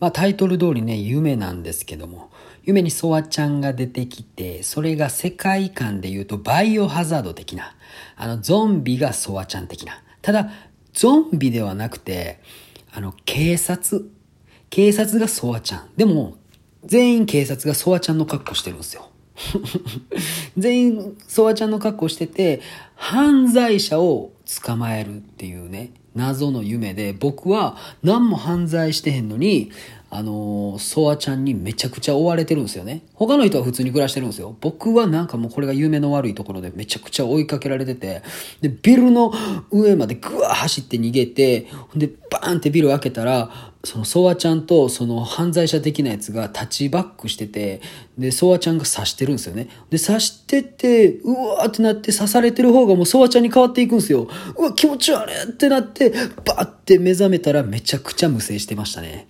まあタイトル通りね、夢なんですけども、夢にソワちゃんが出てきて、それが世界観で言うとバイオハザード的な、あのゾンビがソワちゃん的な。ただ、ゾンビではなくて、あの、警察。警察がソワちゃん。でも、全員警察がソワちゃんの格好してるんですよ。全員ソワちゃんの格好してて、犯罪者を捕まえるっていうね、謎の夢で、僕は何も犯罪してへんのに、あのー、ソワちゃんにめちゃくちゃ追われてるんですよね。他の人は普通に暮らしてるんですよ。僕はなんかもうこれが夢の悪いところでめちゃくちゃ追いかけられてて、で、ビルの上までぐわー走って逃げて、で、バーンってビル開けたら、そのソワちゃんとその犯罪者的なやつがタッチバックしてて、で、ソワちゃんが刺してるんですよね。で、刺してて、うわーってなって刺されてる方がもうソワちゃんに変わっていくんですよ。うわ、気持ち悪いってなって、バーって目覚めたらめちゃくちゃ無声してましたね。